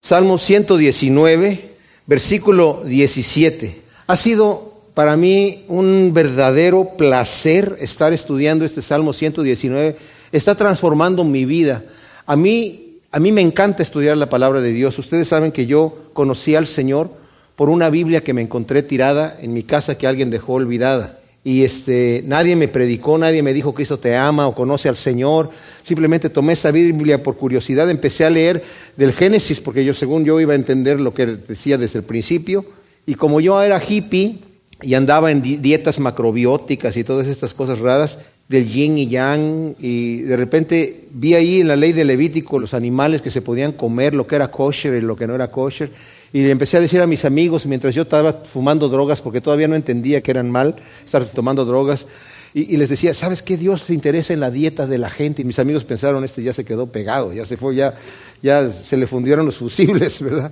Salmo 119, versículo 17. Ha sido para mí un verdadero placer estar estudiando este Salmo 119. Está transformando mi vida. A mí, a mí me encanta estudiar la palabra de Dios. Ustedes saben que yo conocí al Señor por una Biblia que me encontré tirada en mi casa que alguien dejó olvidada y este, nadie me predicó, nadie me dijo Cristo te ama o conoce al Señor. Simplemente tomé esa Biblia por curiosidad, empecé a leer del Génesis, porque yo, según yo, iba a entender lo que decía desde el principio. Y como yo era hippie y andaba en dietas macrobióticas y todas estas cosas raras, del yin y yang, y de repente vi ahí en la ley de Levítico los animales que se podían comer, lo que era kosher y lo que no era kosher. Y le empecé a decir a mis amigos, mientras yo estaba fumando drogas, porque todavía no entendía que eran mal estar tomando drogas, y, les decía, ¿sabes qué? Dios se interesa en la dieta de la gente. Y mis amigos pensaron, este ya se quedó pegado, ya se fue, ya, ya se le fundieron los fusibles, ¿verdad?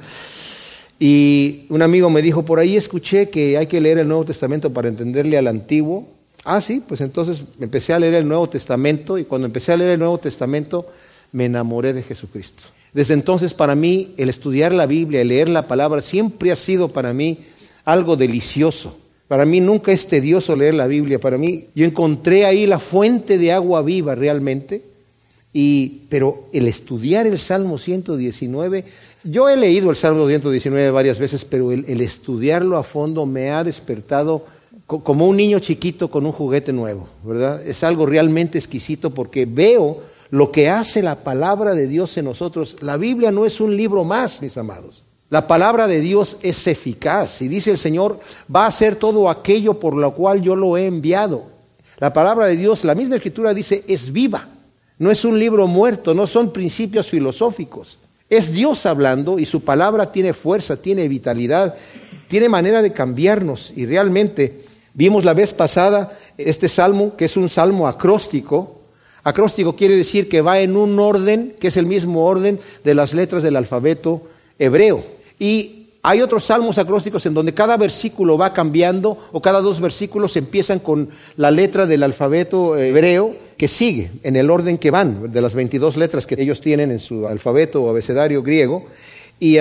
Y un amigo me dijo, por ahí escuché que hay que leer el Nuevo Testamento para entenderle al Antiguo. Ah, sí, pues entonces empecé a leer el Nuevo Testamento y cuando empecé a leer el Nuevo Testamento me enamoré de Jesucristo. Desde entonces para mí el estudiar la Biblia, el leer la palabra, siempre ha sido para mí algo delicioso. Para mí nunca es tedioso leer la Biblia. Para mí yo encontré ahí la fuente de agua viva realmente. Y, pero el estudiar el Salmo 119, yo he leído el Salmo 119 varias veces, pero el, el estudiarlo a fondo me ha despertado como un niño chiquito con un juguete nuevo, ¿verdad? Es algo realmente exquisito porque veo lo que hace la palabra de Dios en nosotros. La Biblia no es un libro más, mis amados. La palabra de Dios es eficaz y dice el Señor, va a hacer todo aquello por lo cual yo lo he enviado. La palabra de Dios, la misma escritura dice, es viva. No es un libro muerto, no son principios filosóficos. Es Dios hablando y su palabra tiene fuerza, tiene vitalidad, tiene manera de cambiarnos. Y realmente vimos la vez pasada este salmo, que es un salmo acróstico, Acróstico quiere decir que va en un orden que es el mismo orden de las letras del alfabeto hebreo. Y hay otros salmos acrósticos en donde cada versículo va cambiando o cada dos versículos empiezan con la letra del alfabeto hebreo que sigue en el orden que van, de las 22 letras que ellos tienen en su alfabeto o abecedario griego. Y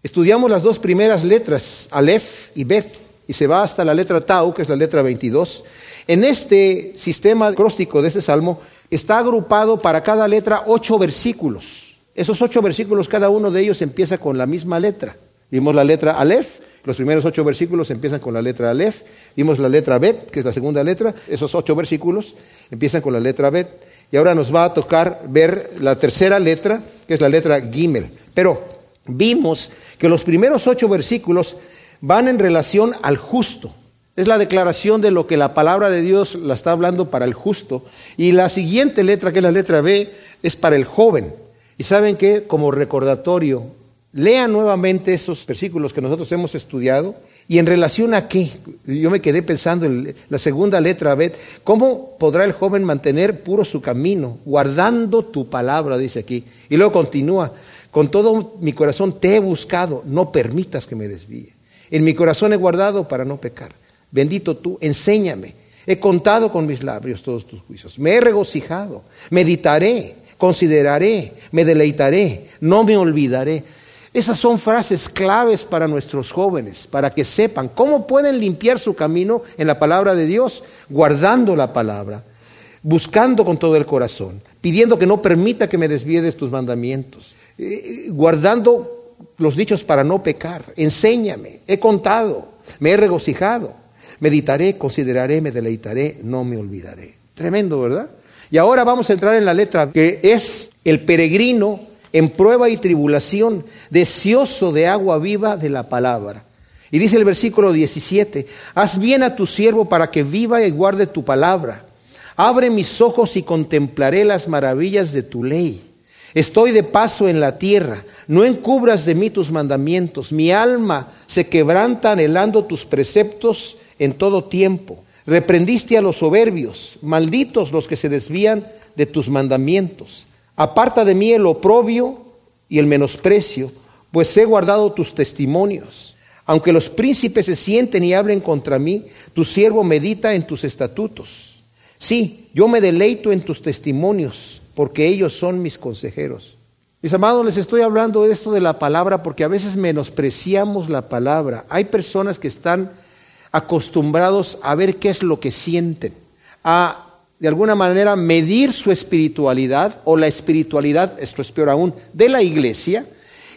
estudiamos las dos primeras letras, Aleph y Beth, y se va hasta la letra Tau, que es la letra 22. En este sistema acróstico de este salmo, está agrupado para cada letra ocho versículos. Esos ocho versículos, cada uno de ellos empieza con la misma letra. Vimos la letra Aleph, los primeros ocho versículos empiezan con la letra Aleph. Vimos la letra Bet, que es la segunda letra. Esos ocho versículos empiezan con la letra Bet. Y ahora nos va a tocar ver la tercera letra, que es la letra Gimel. Pero vimos que los primeros ocho versículos van en relación al justo. Es la declaración de lo que la palabra de Dios la está hablando para el justo. Y la siguiente letra, que es la letra B, es para el joven. Y saben que, como recordatorio, lean nuevamente esos versículos que nosotros hemos estudiado. Y en relación a qué, yo me quedé pensando en la segunda letra B, ¿cómo podrá el joven mantener puro su camino, guardando tu palabra, dice aquí? Y luego continúa, con todo mi corazón te he buscado, no permitas que me desvíe. En mi corazón he guardado para no pecar. Bendito tú, enséñame. He contado con mis labios todos tus juicios. Me he regocijado. Meditaré, consideraré, me deleitaré, no me olvidaré. Esas son frases claves para nuestros jóvenes, para que sepan cómo pueden limpiar su camino en la palabra de Dios, guardando la palabra, buscando con todo el corazón, pidiendo que no permita que me desvíe de tus mandamientos, eh, guardando los dichos para no pecar. Enséñame, he contado, me he regocijado. Meditaré, consideraré, me deleitaré, no me olvidaré. Tremendo, ¿verdad? Y ahora vamos a entrar en la letra que es el peregrino en prueba y tribulación, deseoso de agua viva de la palabra. Y dice el versículo 17, haz bien a tu siervo para que viva y guarde tu palabra. Abre mis ojos y contemplaré las maravillas de tu ley. Estoy de paso en la tierra, no encubras de mí tus mandamientos. Mi alma se quebranta anhelando tus preceptos en todo tiempo. Reprendiste a los soberbios, malditos los que se desvían de tus mandamientos. Aparta de mí el oprobio y el menosprecio, pues he guardado tus testimonios. Aunque los príncipes se sienten y hablen contra mí, tu siervo medita en tus estatutos. Sí, yo me deleito en tus testimonios, porque ellos son mis consejeros. Mis amados, les estoy hablando de esto de la palabra porque a veces menospreciamos la palabra. Hay personas que están acostumbrados a ver qué es lo que sienten, a de alguna manera medir su espiritualidad o la espiritualidad, esto es peor aún, de la iglesia,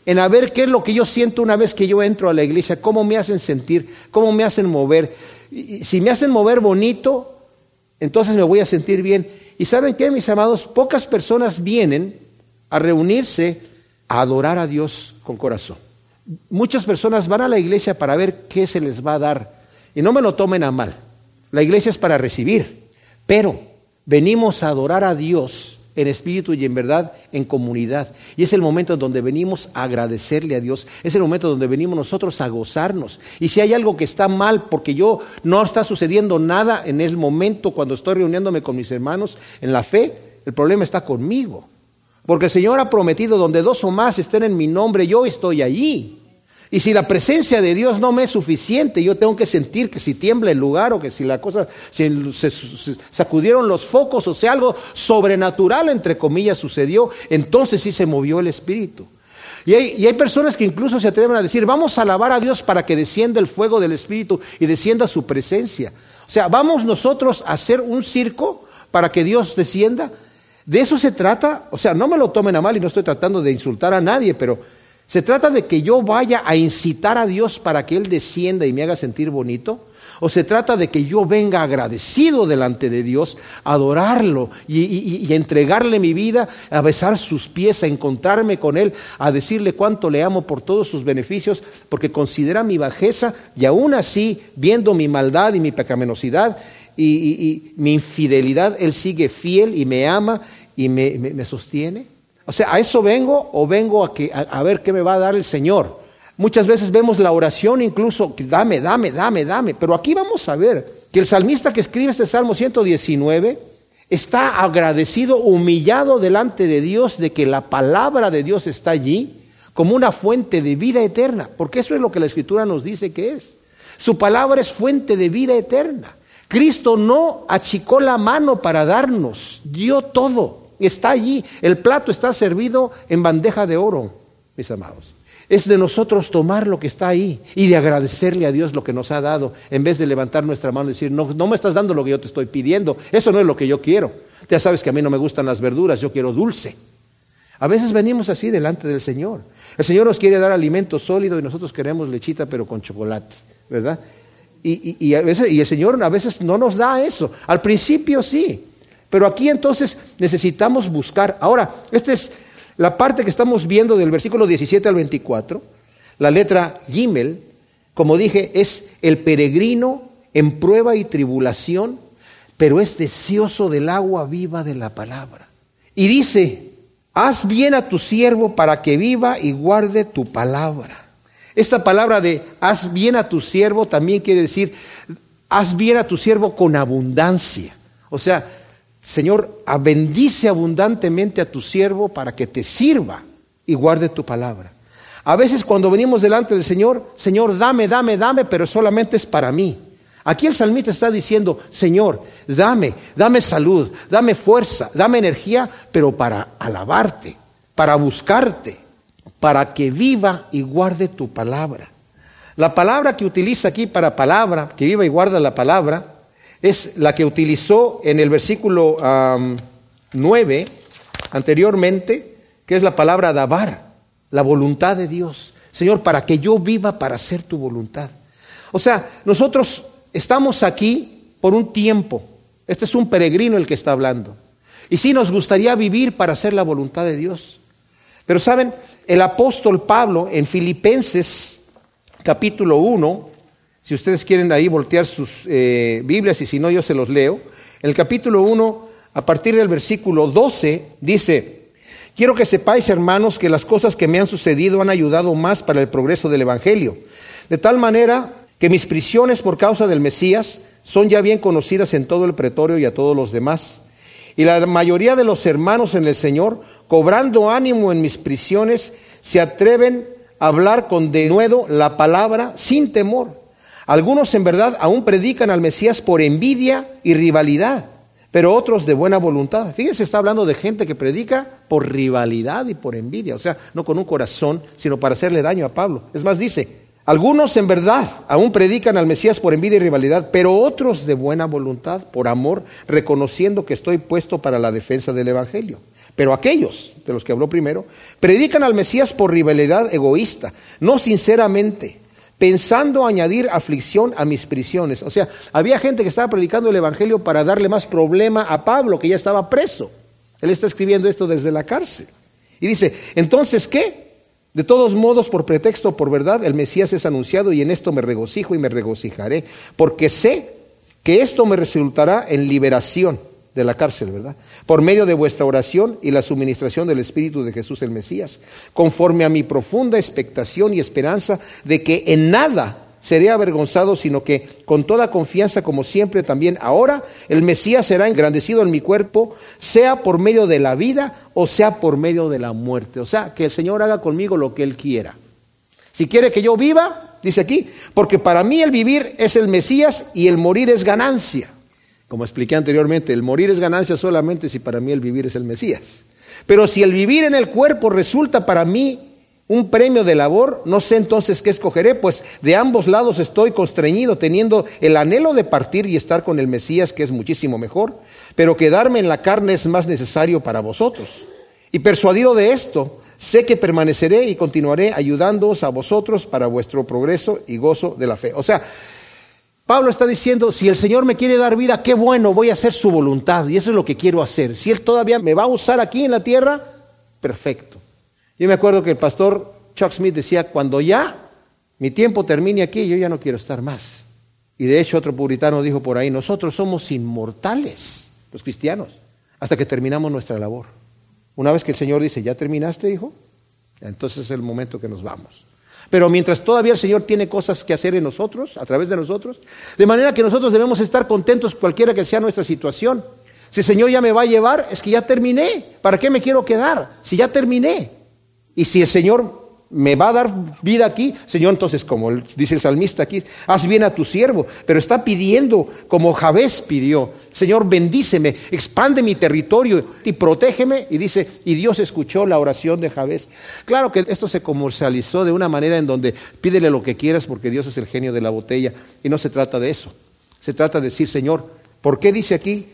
en a ver qué es lo que yo siento una vez que yo entro a la iglesia, cómo me hacen sentir, cómo me hacen mover. Y si me hacen mover bonito, entonces me voy a sentir bien. Y saben qué, mis amados, pocas personas vienen a reunirse a adorar a Dios con corazón. Muchas personas van a la iglesia para ver qué se les va a dar. Y no me lo tomen a mal. La iglesia es para recibir. Pero venimos a adorar a Dios en espíritu y en verdad en comunidad. Y es el momento en donde venimos a agradecerle a Dios. Es el momento donde venimos nosotros a gozarnos. Y si hay algo que está mal, porque yo no está sucediendo nada en el momento cuando estoy reuniéndome con mis hermanos en la fe, el problema está conmigo. Porque el Señor ha prometido, donde dos o más estén en mi nombre, yo estoy allí. Y si la presencia de Dios no me es suficiente, yo tengo que sentir que si tiembla el lugar o que si la cosa, si se sacudieron los focos o sea algo sobrenatural, entre comillas, sucedió, entonces sí se movió el Espíritu. Y hay, y hay, personas que incluso se atreven a decir, vamos a alabar a Dios para que descienda el fuego del Espíritu y descienda su presencia. O sea, vamos nosotros a hacer un circo para que Dios descienda. De eso se trata. O sea, no me lo tomen a mal y no estoy tratando de insultar a nadie, pero ¿Se trata de que yo vaya a incitar a Dios para que Él descienda y me haga sentir bonito? ¿O se trata de que yo venga agradecido delante de Dios, a adorarlo y, entregarle mi vida, a besar sus pies, a encontrarme con Él, a decirle cuánto le amo por todos sus beneficios, porque considera mi bajeza y aún así, viendo mi maldad y mi pecaminosidad y, mi infidelidad, Él sigue fiel y me ama y me sostiene? O sea, ¿a eso vengo o vengo a, que, a, ver qué me va a dar el Señor? Muchas veces vemos la oración incluso, dame, dame, dame, dame. Pero aquí vamos a ver que el salmista que escribe este Salmo 119 está agradecido, humillado delante de Dios de que la palabra de Dios está allí como una fuente de vida eterna, porque eso es lo que la Escritura nos dice que es. Su palabra es fuente de vida eterna. Cristo no achicó la mano para darnos, dio todo. Está allí. El plato está servido en bandeja de oro, mis amados. Es de nosotros tomar lo que está ahí y de agradecerle a Dios lo que nos ha dado, en vez de levantar nuestra mano y decir, no, no me estás dando lo que yo te estoy pidiendo. Eso no es lo que yo quiero. Ya sabes que a mí no me gustan las verduras, yo quiero dulce. A veces venimos así delante del Señor. El Señor nos quiere dar alimento sólido y nosotros queremos lechita pero con chocolate, ¿verdad? Y, y, a veces, y el Señor a veces no nos da eso. Al principio sí, pero aquí entonces necesitamos buscar. Ahora, esta es la parte que estamos viendo del versículo 17 al 24. La letra Gimel, como dije, es el peregrino en prueba y tribulación, pero es deseoso del agua viva de la palabra. Y dice, haz bien a tu siervo para que viva y guarde tu palabra. Esta palabra de haz bien a tu siervo también quiere decir, haz bien a tu siervo con abundancia. O sea, Señor, bendice abundantemente a tu siervo para que te sirva y guarde tu palabra. A veces cuando venimos delante del Señor, Señor, dame, dame, dame, pero solamente es para mí. Aquí el salmista está diciendo, Señor, dame, dame salud, dame fuerza, dame energía, pero para alabarte, para buscarte, para que viva y guarde tu palabra. La palabra que utiliza aquí para palabra, que viva y guarda la palabra, es la que utilizó en el versículo 9 anteriormente, que es la palabra dabar, la voluntad de Dios. Señor, para que yo viva para hacer tu voluntad. O sea, nosotros estamos aquí por un tiempo. Este es un peregrino el que está hablando. Y sí nos gustaría vivir para hacer la voluntad de Dios. Pero saben, el apóstol Pablo en Filipenses capítulo 1, si ustedes quieren ahí voltear sus eh, Biblias y si no yo se los leo. El capítulo 1, a partir del versículo 12, dice, quiero que sepáis, hermanos, que las cosas que me han sucedido han ayudado más para el progreso del Evangelio. De tal manera que mis prisiones por causa del Mesías son ya bien conocidas en todo el pretorio y a todos los demás. Y la mayoría de los hermanos en el Señor, cobrando ánimo en mis prisiones, se atreven a hablar con denuedo la palabra sin temor. Algunos en verdad aún predican al Mesías por envidia y rivalidad, pero otros de buena voluntad. Fíjense, está hablando de gente que predica por rivalidad y por envidia, o sea, no con un corazón, sino para hacerle daño a Pablo. Es más, dice, algunos en verdad aún predican al Mesías por envidia y rivalidad, pero otros de buena voluntad, por amor, reconociendo que estoy puesto para la defensa del Evangelio. Pero aquellos, de los que habló primero, predican al Mesías por rivalidad egoísta, no sinceramente, pensando añadir aflicción a mis prisiones. O sea, había gente que estaba predicando el Evangelio para darle más problema a Pablo, que ya estaba preso. Él está escribiendo esto desde la cárcel. Y dice, entonces, ¿qué? De todos modos, por pretexto, por verdad, el Mesías es anunciado y en esto me regocijo y me regocijaré, porque sé que esto me resultará en liberación de la cárcel, ¿verdad? Por medio de vuestra oración y la suministración del Espíritu de Jesús el Mesías, conforme a mi profunda expectación y esperanza de que en nada seré avergonzado, sino que con toda confianza, como siempre también ahora, el Mesías será engrandecido en mi cuerpo, sea por medio de la vida o sea por medio de la muerte. O sea, que el Señor haga conmigo lo que Él quiera. Si quiere que yo viva, dice aquí, porque para mí el vivir es el Mesías y el morir es ganancia. Como expliqué anteriormente, el morir es ganancia solamente si para mí el vivir es el Mesías. Pero si el vivir en el cuerpo resulta para mí un premio de labor, no sé entonces qué escogeré, pues de ambos lados estoy constreñido, teniendo el anhelo de partir y estar con el Mesías, que es muchísimo mejor, pero quedarme en la carne es más necesario para vosotros. Y persuadido de esto, sé que permaneceré y continuaré ayudándoos a vosotros para vuestro progreso y gozo de la fe. O sea, Pablo está diciendo, si el Señor me quiere dar vida, qué bueno, voy a hacer su voluntad y eso es lo que quiero hacer. Si Él todavía me va a usar aquí en la tierra, perfecto. Yo me acuerdo que el pastor Chuck Smith decía, cuando ya mi tiempo termine aquí, yo ya no quiero estar más. Y de hecho otro puritano dijo por ahí, nosotros somos inmortales, los cristianos, hasta que terminamos nuestra labor. Una vez que el Señor dice, ¿ya terminaste, hijo? Entonces es el momento que nos vamos. Pero mientras todavía el Señor tiene cosas que hacer en nosotros, a través de nosotros, de manera que nosotros debemos estar contentos cualquiera que sea nuestra situación. Si el Señor ya me va a llevar, es que ya terminé. ¿Para qué me quiero quedar? Si ya terminé. Y si el Señor me va a dar vida aquí, Señor, entonces, como dice el salmista aquí, haz bien a tu siervo, pero está pidiendo como Javés pidió, Señor, bendíceme, expande mi territorio y protégeme. Y dice, y Dios escuchó la oración de Javés. Claro que esto se comercializó de una manera en donde pídele lo que quieras porque Dios es el genio de la botella. Y no se trata de eso. Se trata de decir, Señor, ¿por qué dice aquí?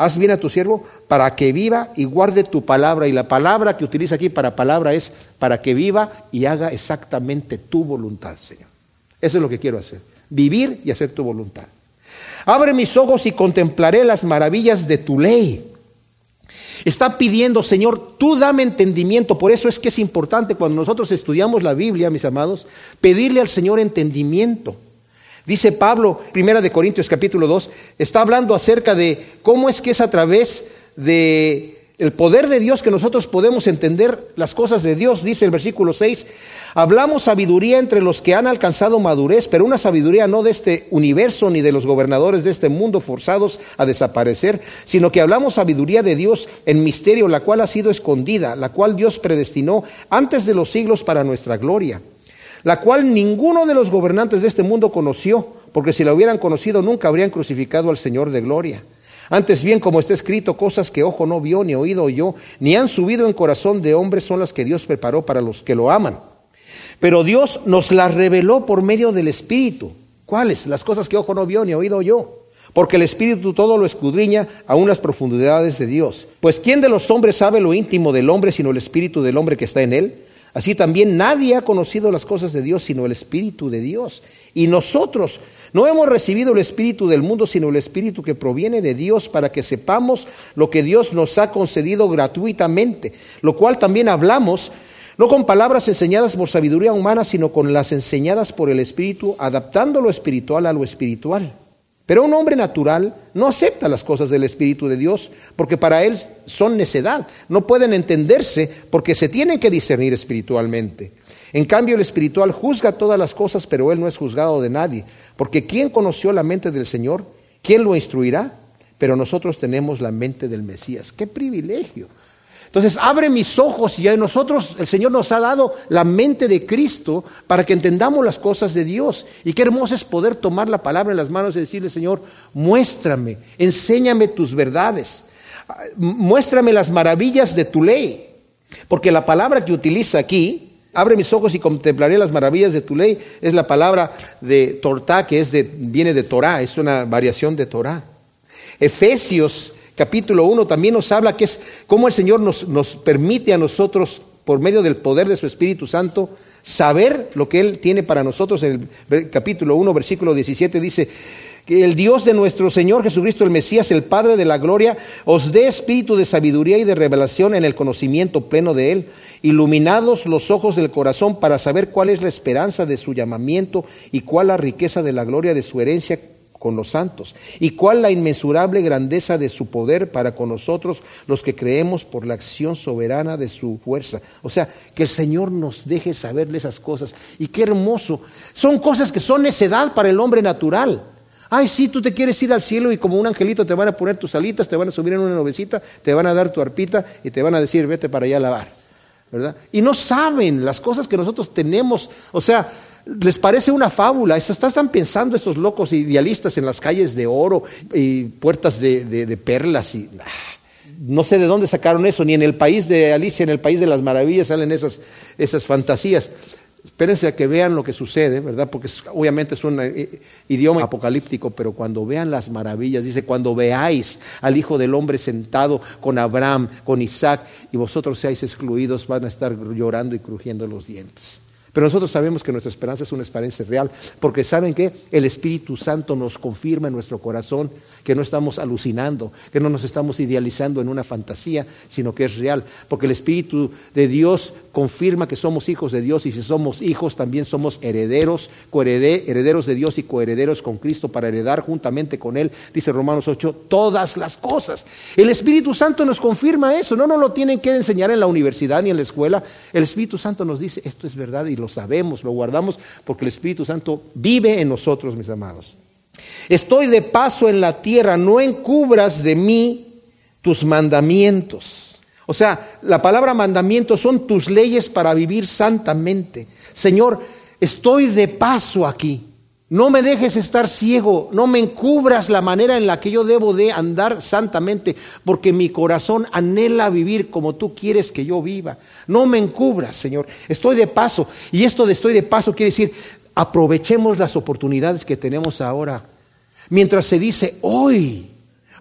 Haz bien a tu siervo para que viva y guarde tu palabra. Y la palabra que utiliza aquí para palabra es para que viva y haga exactamente tu voluntad, Señor. Eso es lo que quiero hacer. Vivir y hacer tu voluntad. Abre mis ojos y contemplaré las maravillas de tu ley. Está pidiendo, Señor, tú dame entendimiento. Por eso es que es importante cuando nosotros estudiamos la Biblia, mis amados, pedirle al Señor entendimiento. Dice Pablo, primera de Corintios capítulo 2, está hablando acerca de cómo es que es a través de el poder de Dios que nosotros podemos entender las cosas de Dios, dice el versículo 6. Hablamos sabiduría entre los que han alcanzado madurez, pero una sabiduría no de este universo ni de los gobernadores de este mundo forzados a desaparecer, sino que hablamos sabiduría de Dios en misterio, la cual ha sido escondida, la cual Dios predestinó antes de los siglos para nuestra gloria la cual ninguno de los gobernantes de este mundo conoció, porque si la hubieran conocido nunca habrían crucificado al Señor de gloria. Antes bien, como está escrito, cosas que ojo no vio, ni oído oyó, ni han subido en corazón de hombre son las que Dios preparó para los que lo aman. Pero Dios nos las reveló por medio del Espíritu. ¿Cuáles? Las cosas que ojo no vio, ni oído oyó. Porque el Espíritu todo lo escudriña aún las profundidades de Dios. Pues ¿quién de los hombres sabe lo íntimo del hombre sino el Espíritu del hombre que está en él? Así también nadie ha conocido las cosas de Dios sino el Espíritu de Dios. Y nosotros no hemos recibido el Espíritu del mundo, sino el Espíritu que proviene de Dios para que sepamos lo que Dios nos ha concedido gratuitamente, lo cual también hablamos, no con palabras enseñadas por sabiduría humana, sino con las enseñadas por el Espíritu, adaptando lo espiritual a lo espiritual. Pero un hombre natural no acepta las cosas del Espíritu de Dios porque para él son necedad. No pueden entenderse porque se tienen que discernir espiritualmente. En cambio, el espiritual juzga todas las cosas, pero él no es juzgado de nadie. Porque ¿quién conoció la mente del Señor? ¿Quién lo instruirá? Pero nosotros tenemos la mente del Mesías. ¡Qué privilegio! Entonces, abre mis ojos y a nosotros el Señor nos ha dado la mente de Cristo para que entendamos las cosas de Dios. Y qué hermoso es poder tomar la palabra en las manos y decirle, Señor, muéstrame, enséñame tus verdades, muéstrame las maravillas de tu ley. Porque la palabra que utiliza aquí, abre mis ojos y contemplaré las maravillas de tu ley, es la palabra de tortá, que es de, viene de Torah, es una variación de Torah. Efesios capítulo 1 también nos habla que es cómo el Señor nos, nos permite a nosotros, por medio del poder de su Espíritu Santo, saber lo que Él tiene para nosotros. En el capítulo 1, versículo 17 dice, que el Dios de nuestro Señor Jesucristo, el Mesías, el Padre de la Gloria, os dé espíritu de sabiduría y de revelación en el conocimiento pleno de Él, iluminados los ojos del corazón para saber cuál es la esperanza de su llamamiento y cuál la riqueza de la gloria de su herencia con los santos, y cuál la inmensurable grandeza de su poder para con nosotros los que creemos por la acción soberana de su fuerza. O sea, que el Señor nos deje saberle esas cosas. Y qué hermoso. Son cosas que son necedad para el hombre natural. Ay, sí, tú te quieres ir al cielo y como un angelito te van a poner tus alitas, te van a subir en una novecita, te van a dar tu arpita y te van a decir, vete para allá a lavar. ¿Verdad? Y no saben las cosas que nosotros tenemos. O sea, les parece una fábula. Están pensando estos locos idealistas en las calles de oro y puertas de, perlas y ah, no sé de dónde sacaron eso, ni en el país de Alicia, en el país de las maravillas salen esas, esas fantasías. Espérense a que vean lo que sucede, ¿verdad? Porque obviamente es un eh, idioma apocalíptico, pero cuando vean las maravillas, dice, cuando veáis al Hijo del Hombre sentado con Abraham, con Isaac, y vosotros seáis excluidos, van a estar llorando y crujiendo los dientes. Pero nosotros sabemos que nuestra esperanza es una esperanza real, porque saben que el Espíritu Santo nos confirma en nuestro corazón que no estamos alucinando, que no nos estamos idealizando en una fantasía, sino que es real, porque el Espíritu de Dios confirma que somos hijos de Dios y si somos hijos también somos herederos, herederos de Dios y coherederos con Cristo para heredar juntamente con Él, dice Romanos 8, todas las cosas. El Espíritu Santo nos confirma eso, no nos lo tienen que enseñar en la universidad ni en la escuela, el Espíritu Santo nos dice, esto es verdad y lo sabemos, lo guardamos, porque el Espíritu Santo vive en nosotros, mis amados. Estoy de paso en la tierra, no encubras de mí tus mandamientos. O sea, la palabra mandamiento son tus leyes para vivir santamente. Señor, estoy de paso aquí. No me dejes estar ciego, no me encubras la manera en la que yo debo de andar santamente, porque mi corazón anhela vivir como tú quieres que yo viva. No me encubras, Señor. Estoy de paso. Y esto de estoy de paso quiere decir, aprovechemos las oportunidades que tenemos ahora. Mientras se dice hoy,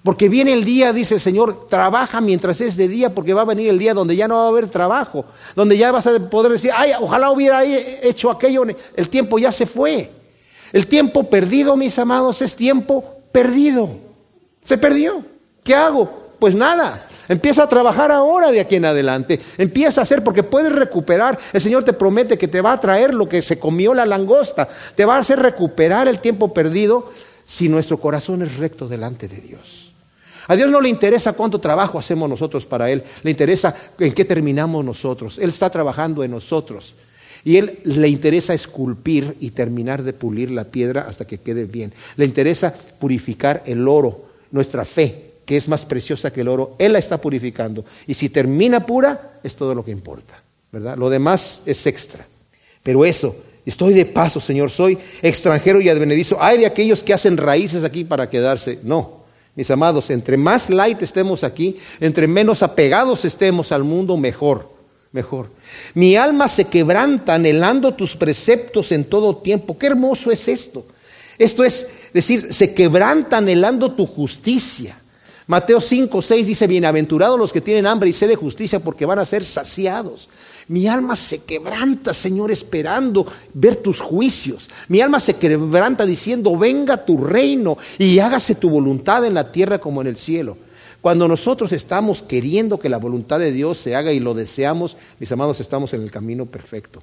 porque viene el día, dice el Señor, trabaja mientras es de día, porque va a venir el día donde ya no va a haber trabajo, donde ya vas a poder decir, ay, ojalá hubiera hecho aquello, el tiempo ya se fue. El tiempo perdido, mis amados, es tiempo perdido. Se perdió. ¿Qué hago? Pues nada. Empieza a trabajar ahora de aquí en adelante. Empieza a hacer porque puedes recuperar. El Señor te promete que te va a traer lo que se comió la langosta. Te va a hacer recuperar el tiempo perdido si nuestro corazón es recto delante de Dios. A Dios no le interesa cuánto trabajo hacemos nosotros para Él. Le interesa en qué terminamos nosotros. Él está trabajando en nosotros. Y Él le interesa esculpir y terminar de pulir la piedra hasta que quede bien. Le interesa purificar el oro, nuestra fe, que es más preciosa que el oro, Él la está purificando. Y si termina pura, es todo lo que importa, ¿verdad? Lo demás es extra. Pero eso, estoy de paso, Señor, soy extranjero y advenedizo. Hay de aquellos que hacen raíces aquí para quedarse. No, mis amados, entre más light estemos aquí, entre menos apegados estemos al mundo, mejor, mejor. Mi alma se quebranta anhelando tus preceptos en todo tiempo. Qué hermoso es esto. Esto es decir, se quebranta anhelando tu justicia. Mateo 5, 6 dice, bienaventurados los que tienen hambre y sed de justicia porque van a ser saciados. Mi alma se quebranta, Señor, esperando ver tus juicios. Mi alma se quebranta diciendo, venga tu reino y hágase tu voluntad en la tierra como en el cielo. Cuando nosotros estamos queriendo que la voluntad de Dios se haga y lo deseamos, mis amados, estamos en el camino perfecto.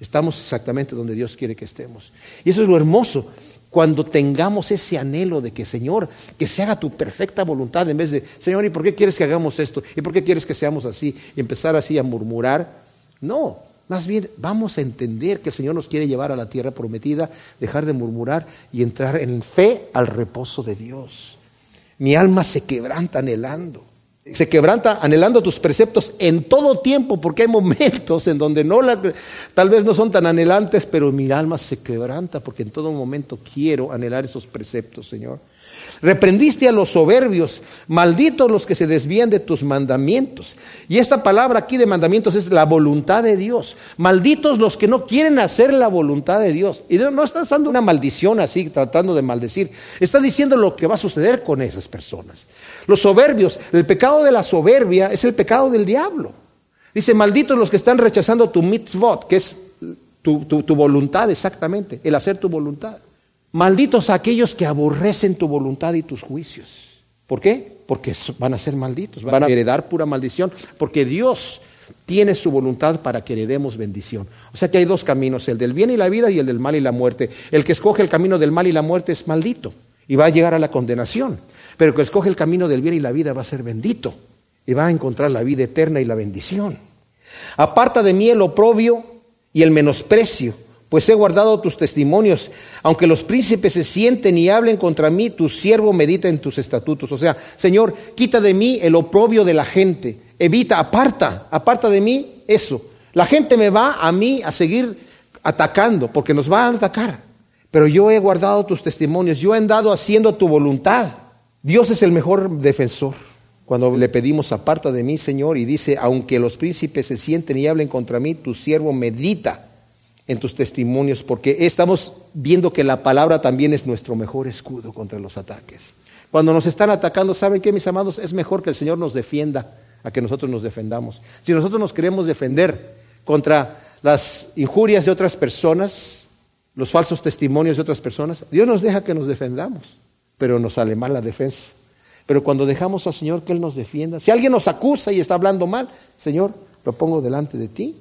Estamos exactamente donde Dios quiere que estemos. Y eso es lo hermoso cuando tengamos ese anhelo de que, Señor, que se haga tu perfecta voluntad, en vez de, Señor, ¿y por qué quieres que hagamos esto? ¿Y por qué quieres que seamos así? Y empezar así a murmurar. No, más bien vamos a entender que el Señor nos quiere llevar a la tierra prometida, dejar de murmurar y entrar en fe al reposo de Dios. Mi alma se quebranta anhelando. Se quebranta anhelando tus preceptos en todo tiempo, porque hay momentos en donde no la, tal vez no son tan anhelantes, pero mi alma se quebranta porque en todo momento quiero anhelar esos preceptos, Señor. Reprendiste a los soberbios, malditos los que se desvían de tus mandamientos. Y esta palabra aquí de mandamientos es la voluntad de Dios. Malditos los que no quieren hacer la voluntad de Dios. Y no está dando una maldición así, tratando de maldecir. Está diciendo lo que va a suceder con esas personas. Los soberbios, el pecado de la soberbia es el pecado del diablo. Dice, malditos los que están rechazando tu mitzvot, que es tu, tu voluntad exactamente, el hacer tu voluntad. Malditos aquellos que aborrecen tu voluntad y tus juicios. ¿Por qué? Porque van a ser malditos, van a heredar pura maldición, porque Dios tiene su voluntad para que heredemos bendición. O sea que hay dos caminos, el del bien y la vida y el del mal y la muerte. El que escoge el camino del mal y la muerte es maldito y va a llegar a la condenación, pero el que escoge el camino del bien y la vida va a ser bendito y va a encontrar la vida eterna y la bendición. Aparta de mí el oprobio y el menosprecio pues he guardado tus testimonios. Aunque los príncipes se sienten y hablen contra mí, tu siervo medita en tus estatutos. O sea, Señor, quita de mí el oprobio de la gente. Evita, aparta, aparta de mí eso. La gente me va a mí a seguir atacando, porque nos va a atacar. Pero yo he guardado tus testimonios, yo he andado haciendo tu voluntad. Dios es el mejor defensor. Cuando le pedimos, aparta de mí, Señor, y dice, aunque los príncipes se sienten y hablen contra mí, tu siervo medita en tus testimonios, porque estamos viendo que la palabra también es nuestro mejor escudo contra los ataques. Cuando nos están atacando, ¿saben qué, mis amados? Es mejor que el Señor nos defienda a que nosotros nos defendamos. Si nosotros nos queremos defender contra las injurias de otras personas, los falsos testimonios de otras personas, Dios nos deja que nos defendamos, pero nos sale mal la defensa. Pero cuando dejamos al Señor que Él nos defienda, si alguien nos acusa y está hablando mal, Señor, lo pongo delante de ti,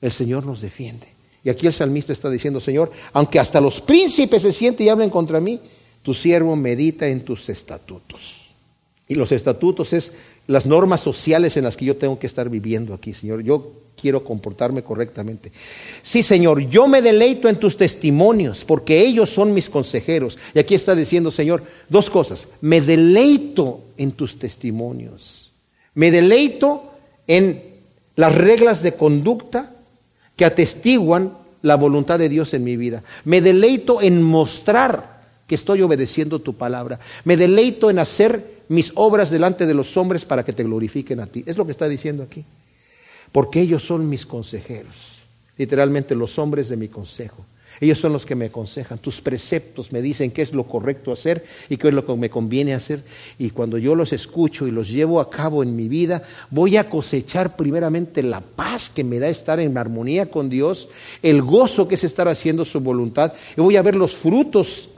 el Señor nos defiende. Y aquí el salmista está diciendo, Señor, aunque hasta los príncipes se sienten y hablen contra mí, tu siervo medita en tus estatutos. Y los estatutos es las normas sociales en las que yo tengo que estar viviendo aquí, Señor. Yo quiero comportarme correctamente. Sí, Señor, yo me deleito en tus testimonios, porque ellos son mis consejeros. Y aquí está diciendo, Señor, dos cosas. Me deleito en tus testimonios. Me deleito en las reglas de conducta que atestiguan la voluntad de Dios en mi vida. Me deleito en mostrar que estoy obedeciendo tu palabra. Me deleito en hacer mis obras delante de los hombres para que te glorifiquen a ti. Es lo que está diciendo aquí. Porque ellos son mis consejeros, literalmente los hombres de mi consejo. Ellos son los que me aconsejan. Tus preceptos me dicen qué es lo correcto hacer y qué es lo que me conviene hacer. Y cuando yo los escucho y los llevo a cabo en mi vida, voy a cosechar primeramente la paz que me da estar en armonía con Dios, el gozo que es estar haciendo su voluntad, y voy a ver los frutos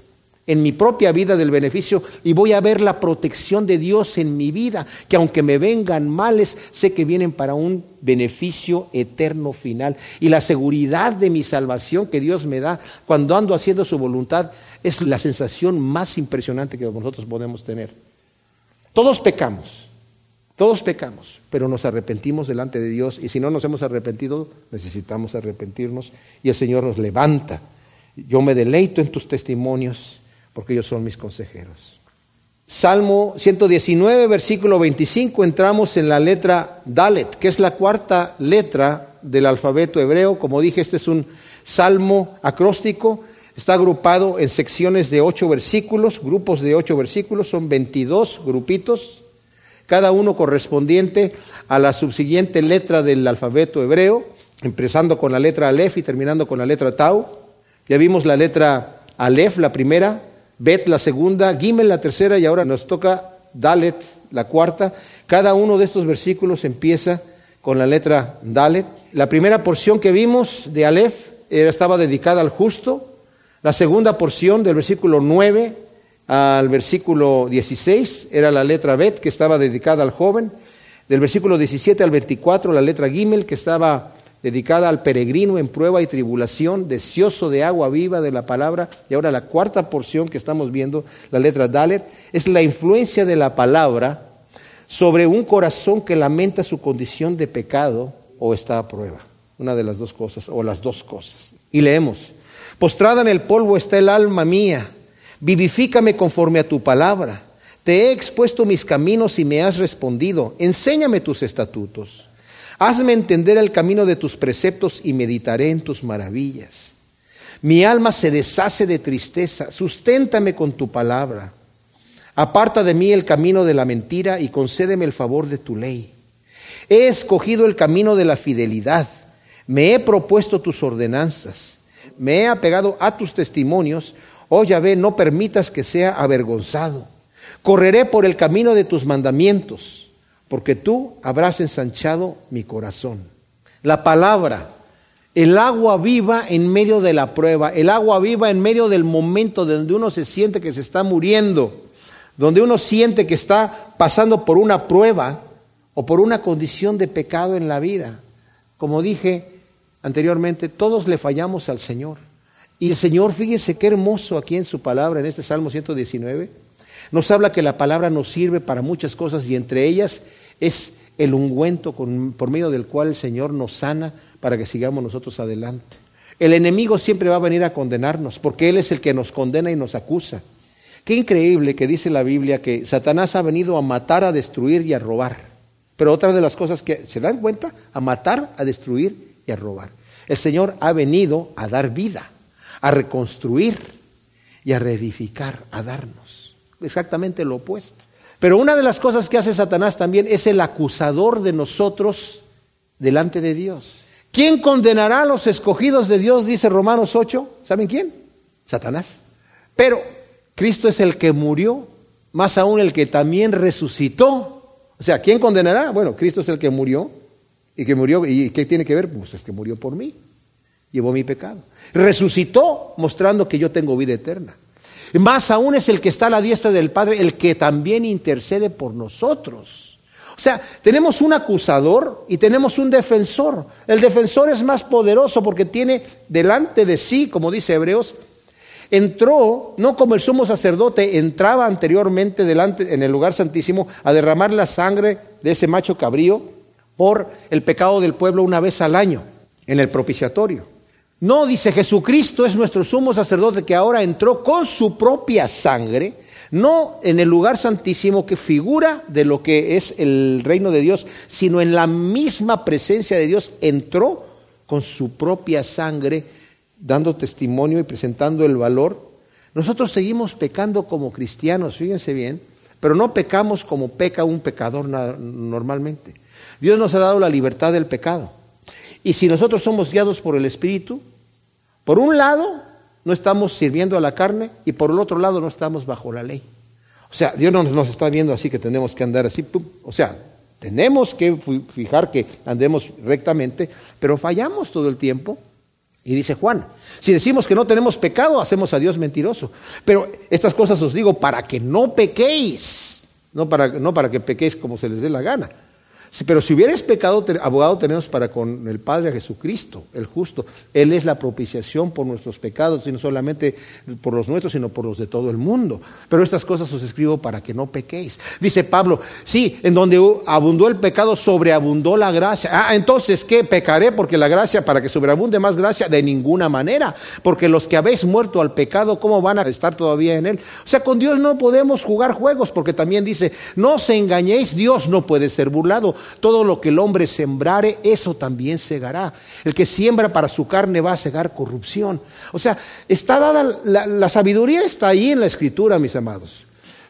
en mi propia vida del beneficio y voy a ver la protección de Dios en mi vida, que aunque me vengan males, sé que vienen para un beneficio eterno final. Y la seguridad de mi salvación que Dios me da cuando ando haciendo su voluntad es la sensación más impresionante que nosotros podemos tener. Todos pecamos, todos pecamos, pero nos arrepentimos delante de Dios y si no nos hemos arrepentido, necesitamos arrepentirnos y el Señor nos levanta. Yo me deleito en tus testimonios porque ellos son mis consejeros. Salmo 119, versículo 25, entramos en la letra Dalet, que es la cuarta letra del alfabeto hebreo. Como dije, este es un salmo acróstico, está agrupado en secciones de ocho versículos, grupos de ocho versículos, son 22 grupitos, cada uno correspondiente a la subsiguiente letra del alfabeto hebreo, empezando con la letra Aleph y terminando con la letra Tau. Ya vimos la letra Aleph, la primera, Bet la segunda, Gimel la tercera y ahora nos toca Dalet la cuarta. Cada uno de estos versículos empieza con la letra Dalet. La primera porción que vimos de Aleph estaba dedicada al justo. La segunda porción del versículo 9 al versículo 16 era la letra Bet que estaba dedicada al joven. Del versículo 17 al 24 la letra Gimel que estaba dedicada al peregrino en prueba y tribulación, deseoso de agua viva de la palabra. Y ahora la cuarta porción que estamos viendo, la letra Dalet, es la influencia de la palabra sobre un corazón que lamenta su condición de pecado o está a prueba. Una de las dos cosas, o las dos cosas. Y leemos, postrada en el polvo está el alma mía, vivifícame conforme a tu palabra. Te he expuesto mis caminos y me has respondido. Enséñame tus estatutos. Hazme entender el camino de tus preceptos y meditaré en tus maravillas. Mi alma se deshace de tristeza. Susténtame con tu palabra. Aparta de mí el camino de la mentira y concédeme el favor de tu ley. He escogido el camino de la fidelidad. Me he propuesto tus ordenanzas. Me he apegado a tus testimonios. Oh Yahvé, no permitas que sea avergonzado. Correré por el camino de tus mandamientos, porque tú habrás ensanchado mi corazón. La palabra, el agua viva en medio de la prueba, el agua viva en medio del momento donde uno se siente que se está muriendo donde uno siente que está pasando por una prueba o por una condición de pecado en la vida. Como dije anteriormente, todos le fallamos al Señor. Y el Señor, fíjese qué hermoso aquí en su palabra, en este Salmo 119, nos habla que la palabra nos sirve para muchas cosas y entre ellas es el ungüento por medio del cual el Señor nos sana para que sigamos nosotros adelante. El enemigo siempre va a venir a condenarnos porque Él es el que nos condena y nos acusa. Qué increíble que dice la Biblia que Satanás ha venido a matar, a destruir y a robar. Pero otra de las cosas que se dan cuenta, a matar, a destruir y a robar. El Señor ha venido a dar vida, a reconstruir y a reedificar, a darnos. Exactamente lo opuesto. Pero una de las cosas que hace Satanás también es el acusador de nosotros delante de Dios. ¿Quién condenará a los escogidos de Dios? Dice Romanos 8. ¿Saben quién? Satanás. Pero Cristo es el que murió, más aún el que también resucitó. O sea, ¿quién condenará? Bueno, Cristo es el que murió y que murió. ¿Y qué tiene que ver? Pues es que murió por mí. Llevó mi pecado. Resucitó mostrando que yo tengo vida eterna. Más aún es el que está a la diestra del Padre, el que también intercede por nosotros. O sea, tenemos un acusador y tenemos un defensor. El defensor es más poderoso porque tiene delante de sí, como dice Hebreos, entró, no como el sumo sacerdote entraba anteriormente delante en el lugar santísimo a derramar la sangre de ese macho cabrío por el pecado del pueblo una vez al año en el propiciatorio. No, dice Jesucristo es nuestro sumo sacerdote que ahora entró con su propia sangre, no en el lugar santísimo que figura de lo que es el reino de Dios, sino en la misma presencia de Dios entró con su propia sangre dando testimonio y presentando el valor, nosotros seguimos pecando como cristianos, fíjense bien, pero no pecamos como peca un pecador normalmente. Dios nos ha dado la libertad del pecado. Y si nosotros somos guiados por el Espíritu, por un lado no estamos sirviendo a la carne y por el otro lado no estamos bajo la ley. O sea, Dios no nos está viendo así que tenemos que andar así. O sea, tenemos que fijar que andemos rectamente, pero fallamos todo el tiempo y dice Juan, si decimos que no tenemos pecado, hacemos a Dios mentiroso. Pero estas cosas os digo para que no pequéis, no para, no para que pequéis como se les dé la gana. Pero si hubierais pecado, abogado tenemos para con el Padre Jesucristo, el justo. Él es la propiciación por nuestros pecados, y no solamente por los nuestros, sino por los de todo el mundo. Pero estas cosas os escribo para que no pequéis. Dice Pablo, sí, en donde abundó el pecado, sobreabundó la gracia. Ah, entonces, ¿qué? Pecaré porque la gracia, para que sobreabunde más gracia, de ninguna manera. Porque los que habéis muerto al pecado, ¿cómo van a estar todavía en él? O sea, con Dios no podemos jugar juegos, porque también dice, no se engañéis, Dios no puede ser burlado todo lo que el hombre sembrare, eso también segará. El que siembra para su carne va a segar corrupción. O sea, está dada, la, la sabiduría está ahí en la escritura, mis amados.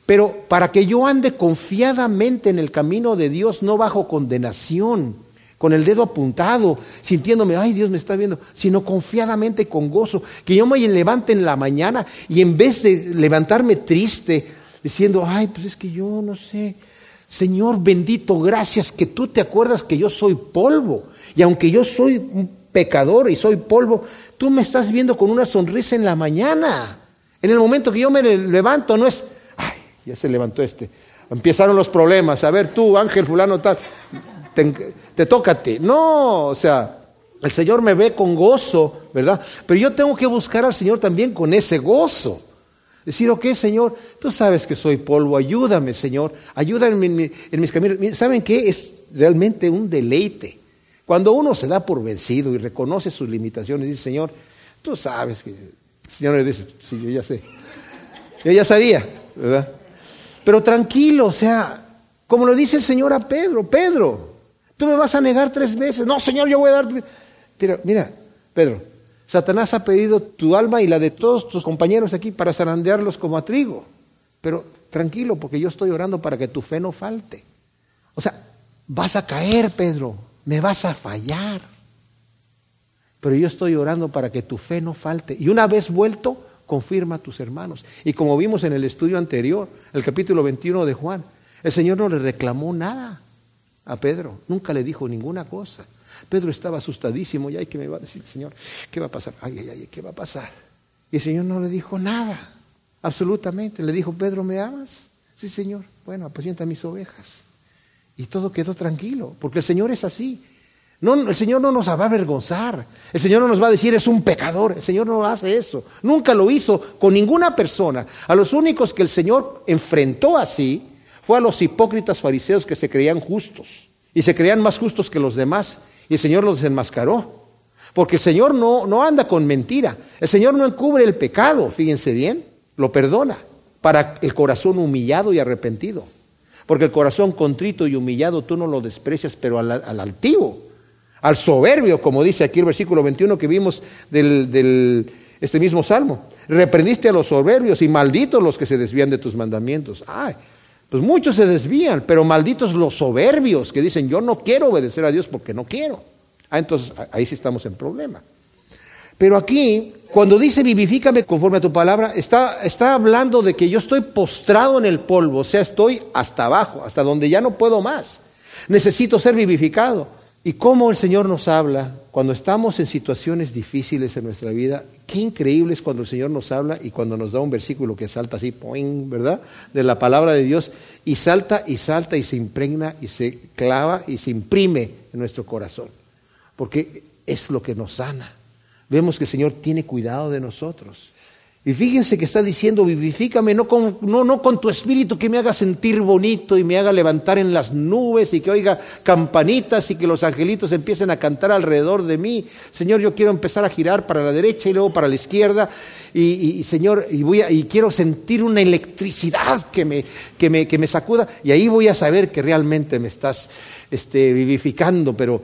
Pero para que yo ande confiadamente en el camino de Dios, no bajo condenación, con el dedo apuntado, sintiéndome, ay Dios me está viendo, sino confiadamente con gozo, que yo me levante en la mañana y en vez de levantarme triste, diciendo, ay, pues es que yo no sé, Señor bendito, gracias que tú te acuerdas que yo soy polvo. Y aunque yo soy un pecador y soy polvo, tú me estás viendo con una sonrisa en la mañana. En el momento que yo me levanto, no es, ay, ya se levantó este. Empezaron los problemas. A ver, tú, ángel fulano tal, te, te ti. No, o sea, el Señor me ve con gozo, ¿verdad? Pero yo tengo que buscar al Señor también con ese gozo. Decir, ok, Señor, tú sabes que soy polvo, ayúdame, Señor, ayúdame en, mis caminos. ¿Saben qué? Es realmente un deleite. Cuando uno se da por vencido y reconoce sus limitaciones, dice, Señor, tú sabes que... El Señor le dice, sí, yo ya sé. Yo ya sabía, ¿verdad? Pero tranquilo, o sea, como lo dice el Señor a Pedro, Pedro, tú me vas a negar tres veces. No, Señor, yo voy a dar... Mira, mira, Pedro, Satanás ha pedido tu alma y la de todos tus compañeros aquí para zarandearlos como a trigo. Pero tranquilo, porque yo estoy orando para que tu fe no falte. O sea, vas a caer, Pedro, me vas a fallar. Pero yo estoy orando para que tu fe no falte. Y una vez vuelto, confirma a tus hermanos. Y como vimos en el estudio anterior, el capítulo 21 de Juan, el Señor no le reclamó nada a Pedro, nunca le dijo ninguna cosa. Pedro estaba asustadísimo, y ay, ¿qué me va a decir Señor? ¿Qué va a pasar? Ay, ay, ay, ¿qué va a pasar? Y el Señor no le dijo nada, absolutamente. Le dijo, Pedro, ¿me amas? Sí, Señor. Bueno, apacienta mis ovejas. Y todo quedó tranquilo, porque el Señor es así. No, el Señor no nos va a avergonzar. El Señor no nos va a decir es un pecador. El Señor no hace eso. Nunca lo hizo con ninguna persona. A los únicos que el Señor enfrentó así fue a los hipócritas fariseos que se creían justos y se creían más justos que los demás. Y el Señor los enmascaró. Porque el Señor no, no anda con mentira. El Señor no encubre el pecado, fíjense bien, lo perdona para el corazón humillado y arrepentido. Porque el corazón contrito y humillado tú no lo desprecias, pero al, al altivo al soberbio, como dice aquí el versículo 21 que vimos del, este mismo salmo. Reprendiste a los soberbios y malditos los que se desvían de tus mandamientos. Ay, pues muchos se desvían, pero malditos los soberbios que dicen, yo no quiero obedecer a Dios porque no quiero. Ah, entonces ahí sí estamos en problema. Pero aquí, cuando dice vivifícame conforme a tu palabra, está, está hablando de que yo estoy postrado en el polvo, o sea, estoy hasta abajo, hasta donde ya no puedo más. Necesito ser vivificado. Y cómo el Señor nos habla cuando estamos en situaciones difíciles en nuestra vida. Qué increíble es cuando el Señor nos habla y cuando nos da un versículo que salta así, ¿verdad? De la palabra de Dios. Y salta y salta y se impregna y se clava y se imprime en nuestro corazón. Porque es lo que nos sana. Vemos que el Señor tiene cuidado de nosotros. Y fíjense que está diciendo, vivifícame, no con, no, no con tu espíritu que me haga sentir bonito y me haga levantar en las nubes y que oiga campanitas y que los angelitos empiecen a cantar alrededor de mí. Señor, yo quiero empezar a girar para la derecha y luego para la izquierda. Y, Señor, y, voy y quiero sentir una electricidad que me, que, me, que me sacuda. Y ahí voy a saber que realmente me estás este, vivificando, pero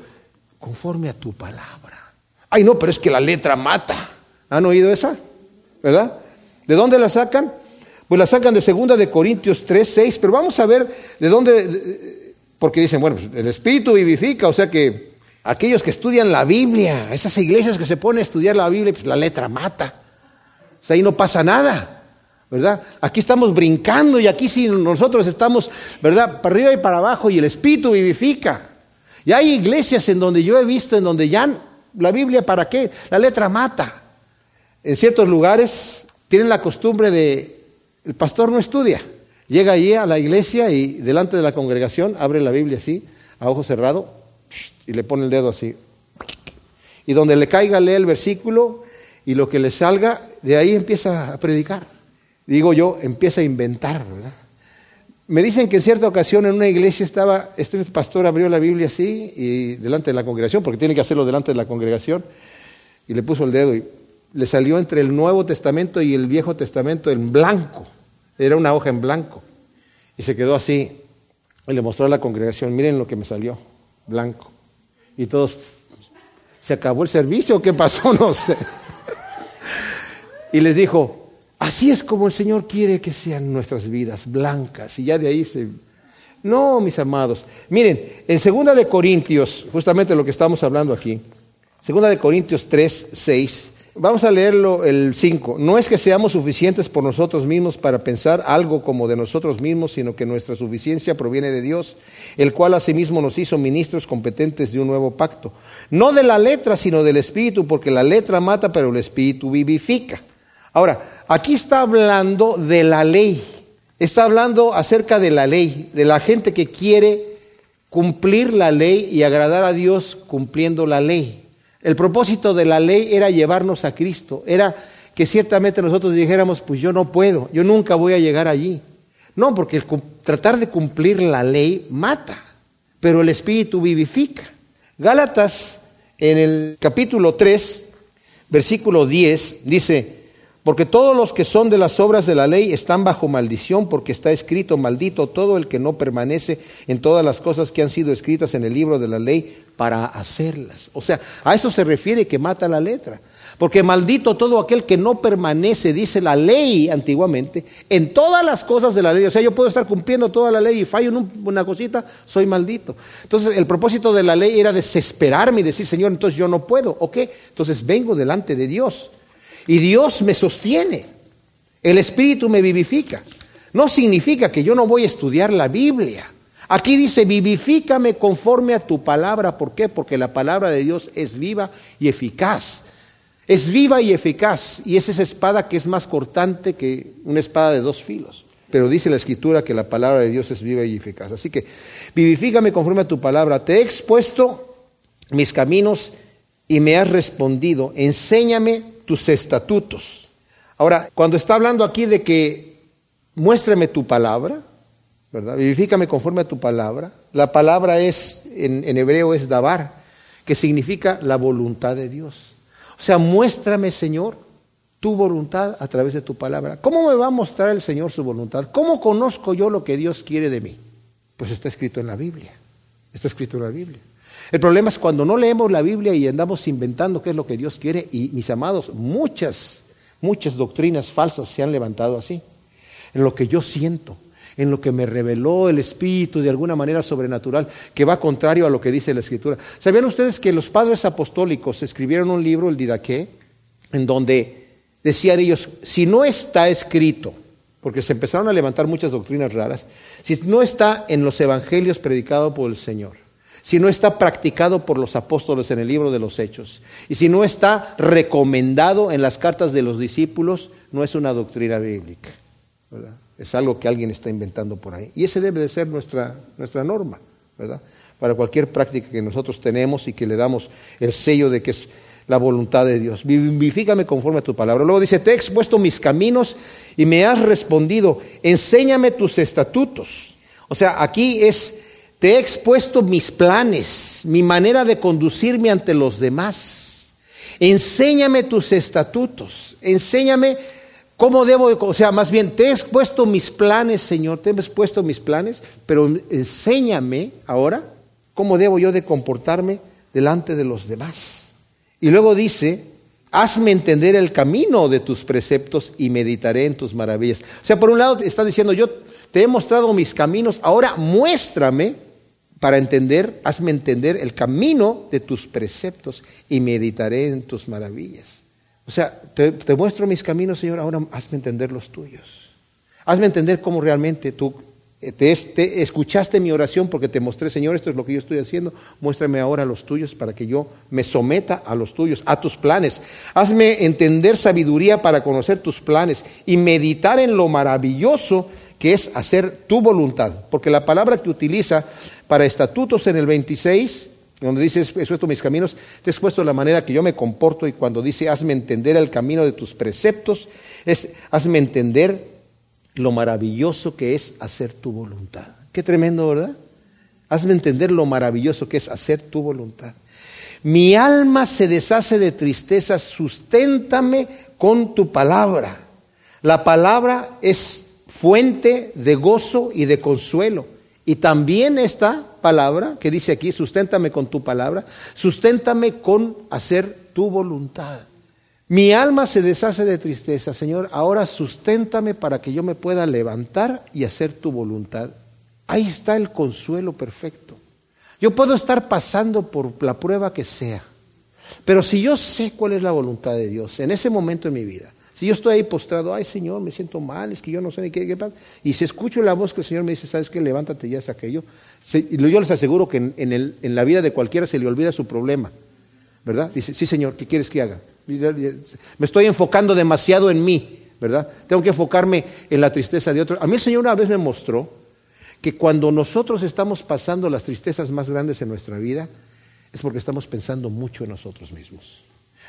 conforme a tu palabra. Ay, no, pero es que la letra mata. ¿Han oído esa? ¿Verdad? ¿De dónde la sacan? Pues la sacan de segunda de Corintios 3, 6, pero vamos a ver de dónde, porque dicen, bueno, pues, el Espíritu vivifica, o sea que aquellos que estudian la Biblia, esas iglesias que se ponen a estudiar la Biblia, pues la letra mata. O sea, ahí no pasa nada, ¿verdad? Aquí estamos brincando y aquí sí nosotros estamos, ¿verdad? Para arriba y para abajo y el Espíritu vivifica. Y hay iglesias en donde yo he visto, en donde ya la Biblia, ¿para qué? La letra mata. En ciertos lugares tienen la costumbre de, el pastor no estudia, llega allí a la iglesia y delante de la congregación abre la Biblia así, a ojo cerrado, y le pone el dedo así. Y donde le caiga lee el versículo y lo que le salga, de ahí empieza a predicar. Digo yo, empieza a inventar, ¿verdad? Me dicen que en cierta ocasión en una iglesia estaba, este pastor abrió la Biblia así y delante de la congregación, porque tiene que hacerlo delante de la congregación, y le puso el dedo y le salió entre el Nuevo Testamento y el Viejo Testamento en blanco. Era una hoja en blanco. Y se quedó así. Y le mostró a la congregación, miren lo que me salió, blanco. Y todos, ¿se acabó el servicio? ¿Qué pasó? No sé. Y les dijo, así es como el Señor quiere que sean nuestras vidas, blancas. Y ya de ahí se... No, mis amados. Miren, en Segunda de Corintios, justamente lo que estamos hablando aquí, Segunda de Corintios 3, 6, Vamos a leerlo el 5. No es que seamos suficientes por nosotros mismos para pensar algo como de nosotros mismos, sino que nuestra suficiencia proviene de Dios, el cual asimismo nos hizo ministros competentes de un nuevo pacto. No de la letra, sino del espíritu, porque la letra mata, pero el espíritu vivifica. Ahora, aquí está hablando de la ley. Está hablando acerca de la ley, de la gente que quiere cumplir la ley y agradar a Dios cumpliendo la ley. El propósito de la ley era llevarnos a Cristo, era que ciertamente nosotros dijéramos, pues yo no puedo, yo nunca voy a llegar allí. No, porque tratar de cumplir la ley mata, pero el Espíritu vivifica. Gálatas en el capítulo 3, versículo 10, dice, Porque todos los que son de las obras de la ley están bajo maldición, porque está escrito, maldito todo el que no permanece en todas las cosas que han sido escritas en el libro de la ley para hacerlas. O sea, a eso se refiere que mata la letra. Porque maldito todo aquel que no permanece, dice la ley antiguamente, en todas las cosas de la ley. O sea, yo puedo estar cumpliendo toda la ley y fallo en una cosita, soy maldito. Entonces, el propósito de la ley era desesperarme y decir, Señor, entonces yo no puedo. ¿Ok? Entonces vengo delante de Dios. Y Dios me sostiene. El Espíritu me vivifica. No significa que yo no voy a estudiar la Biblia. Aquí dice, vivifícame conforme a tu palabra. ¿Por qué? Porque la palabra de Dios es viva y eficaz. Es viva y eficaz y es esa espada que es más cortante que una espada de dos filos. Pero dice la escritura que la palabra de Dios es viva y eficaz. Así que vivifícame conforme a tu palabra. Te he expuesto mis caminos y me has respondido. Enséñame tus estatutos. Ahora, cuando está hablando aquí de que muéstrame tu palabra, ¿verdad? Vivifícame conforme a tu palabra. La palabra es, en, en hebreo es dabar, que significa la voluntad de Dios. O sea, muéstrame, Señor, tu voluntad a través de tu palabra. ¿Cómo me va a mostrar el Señor su voluntad? ¿Cómo conozco yo lo que Dios quiere de mí? Pues está escrito en la Biblia. Está escrito en la Biblia. El problema es cuando no leemos la Biblia y andamos inventando qué es lo que Dios quiere. Y mis amados, muchas, muchas doctrinas falsas se han levantado así. En lo que yo siento, en lo que me reveló el Espíritu de alguna manera sobrenatural, que va contrario a lo que dice la Escritura. ¿Sabían ustedes que los padres apostólicos escribieron un libro, el Didaqué, en donde decían ellos, si no está escrito, porque se empezaron a levantar muchas doctrinas raras, si no está en los evangelios predicado por el Señor, si no está practicado por los apóstoles en el libro de los Hechos, y si no está recomendado en las cartas de los discípulos, no es una doctrina bíblica. ¿verdad? Es algo que alguien está inventando por ahí. Y ese debe de ser nuestra, nuestra norma, ¿verdad? Para cualquier práctica que nosotros tenemos y que le damos el sello de que es la voluntad de Dios. Vivifícame conforme a tu palabra. Luego dice, te he expuesto mis caminos y me has respondido, enséñame tus estatutos. O sea, aquí es, te he expuesto mis planes, mi manera de conducirme ante los demás. Enséñame tus estatutos, enséñame ¿Cómo debo, o sea, más bien, te he expuesto mis planes, Señor, te he expuesto mis planes, pero enséñame ahora cómo debo yo de comportarme delante de los demás. Y luego dice, hazme entender el camino de tus preceptos y meditaré en tus maravillas. O sea, por un lado está diciendo, yo te he mostrado mis caminos, ahora muéstrame para entender, hazme entender el camino de tus preceptos y meditaré en tus maravillas. O sea, te, muestro mis caminos, Señor, ahora hazme entender los tuyos. Hazme entender cómo realmente tú eh, te, escuchaste mi oración porque te mostré, Señor, esto es lo que yo estoy haciendo. Muéstrame ahora los tuyos para que yo me someta a los tuyos, a tus planes. Hazme entender sabiduría para conocer tus planes y meditar en lo maravilloso que es hacer tu voluntad. Porque la palabra que utiliza para estatutos en el 26 donde dice, he expuesto mis caminos, te he expuesto la manera que yo me comporto y cuando dice, hazme entender el camino de tus preceptos, es, hazme entender lo maravilloso que es hacer tu voluntad. Qué tremendo, ¿verdad? Hazme entender lo maravilloso que es hacer tu voluntad. Mi alma se deshace de tristeza, susténtame con tu palabra. La palabra es fuente de gozo y de consuelo. Y también esta palabra que dice aquí, susténtame con tu palabra, susténtame con hacer tu voluntad. Mi alma se deshace de tristeza, Señor, ahora susténtame para que yo me pueda levantar y hacer tu voluntad. Ahí está el consuelo perfecto. Yo puedo estar pasando por la prueba que sea, pero si yo sé cuál es la voluntad de Dios en ese momento en mi vida, si yo estoy ahí postrado, ay Señor, me siento mal, es que yo no sé ni qué, qué pasa. Y si escucho la voz que el Señor me dice, ¿sabes qué? Levántate ya, es aquello. yo les aseguro que en, el, en, la vida de cualquiera se le olvida su problema. ¿Verdad? Dice, sí Señor, ¿qué quieres que haga? Me estoy enfocando demasiado en mí, ¿verdad? Tengo que enfocarme en la tristeza de otros. A mí el Señor una vez me mostró que cuando nosotros estamos pasando las tristezas más grandes en nuestra vida, es porque estamos pensando mucho en nosotros mismos.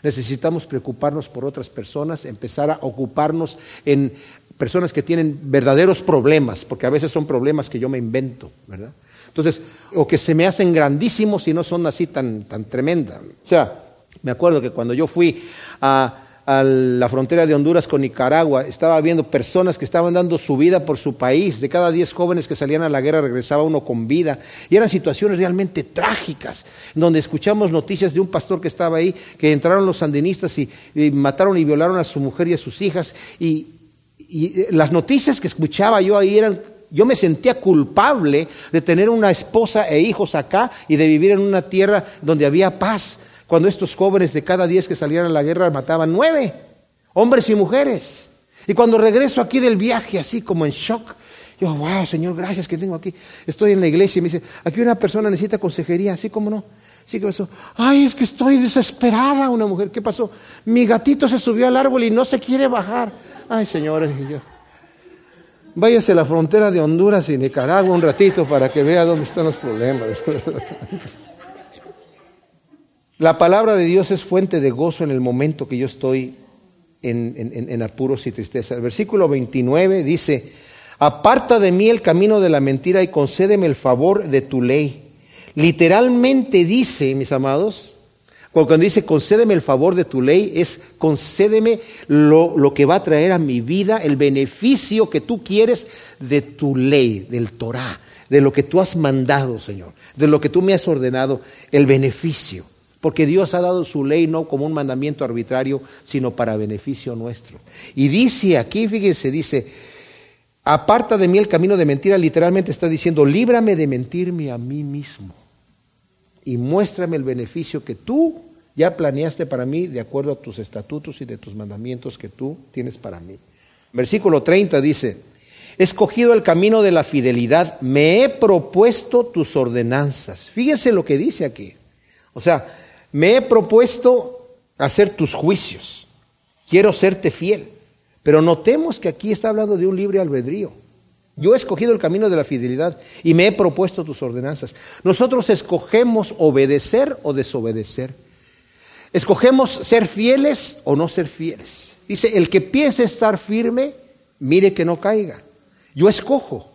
Necesitamos preocuparnos por otras personas, empezar a ocuparnos en personas que tienen verdaderos problemas, porque a veces son problemas que yo me invento, ¿verdad? Entonces, o que se me hacen grandísimos y no son así tan, tan tremendas. O sea, me acuerdo que cuando yo fui a, a la frontera de Honduras con Nicaragua, estaba viendo personas que estaban dando su vida por su país. De cada diez jóvenes que salían a la guerra regresaba uno con vida. Y eran situaciones realmente trágicas, donde escuchamos noticias de un pastor que estaba ahí, que entraron los sandinistas y, mataron y violaron a su mujer y a sus hijas. Y, y las noticias que escuchaba yo ahí eran yo me sentía culpable de tener una esposa e hijos acá y de vivir en una tierra donde había paz cuando estos jóvenes de cada diez que salían a la guerra mataban nueve, hombres y mujeres. Y cuando regreso aquí del viaje, así como en shock, yo, wow, Señor, gracias que tengo aquí. Estoy en la iglesia y me dice, aquí una persona necesita consejería, así como no. Sí, ¿qué pasó? Ay, es que estoy desesperada, una mujer. ¿Qué pasó? Mi gatito se subió al árbol y no se quiere bajar. Ay, señores, yo. Váyase a la frontera de Honduras y Nicaragua un ratito para que vea dónde están los problemas. La palabra de Dios es fuente de gozo en el momento que yo estoy en, apuros y tristeza. El versículo 29 dice, aparta de mí el camino de la mentira y concédeme el favor de tu ley. Literalmente dice, mis amados, cuando dice concédeme el favor de tu ley, es concédeme lo, lo, que va a traer a mi vida, el beneficio que tú quieres de tu ley, del Torah, de lo que tú has mandado, Señor, de lo que tú me has ordenado, el beneficio. Porque Dios ha dado su ley no como un mandamiento arbitrario, sino para beneficio nuestro. Y dice aquí, fíjese, dice, aparta de mí el camino de mentira, literalmente está diciendo, líbrame de mentirme a mí mismo y muéstrame el beneficio que tú ya planeaste para mí de acuerdo a tus estatutos y de tus mandamientos que tú tienes para mí. Versículo 30 dice, he escogido el camino de la fidelidad, me he propuesto tus ordenanzas. Fíjese lo que dice aquí. O sea, me he propuesto hacer tus juicios. Quiero serte fiel. Pero notemos que aquí está hablando de un libre albedrío. Yo he escogido el camino de la fidelidad y me he propuesto tus ordenanzas. Nosotros escogemos obedecer o desobedecer. Escogemos ser fieles o no ser fieles. Dice, el que piense estar firme, mire que no caiga. Yo escojo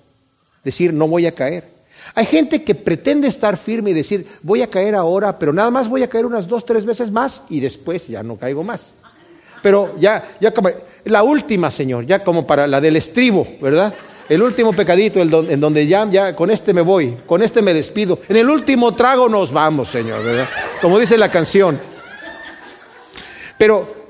decir, no voy a caer. Hay gente que pretende estar firme y decir, voy a caer ahora, pero nada más voy a caer unas dos, tres veces más y después ya no caigo más. Pero ya, ya como, la última, Señor, ya como para la del estribo, ¿verdad? El último pecadito en donde ya, ya con este me voy, con este me despido. En el último trago nos vamos, Señor, ¿verdad? Como dice la canción. Pero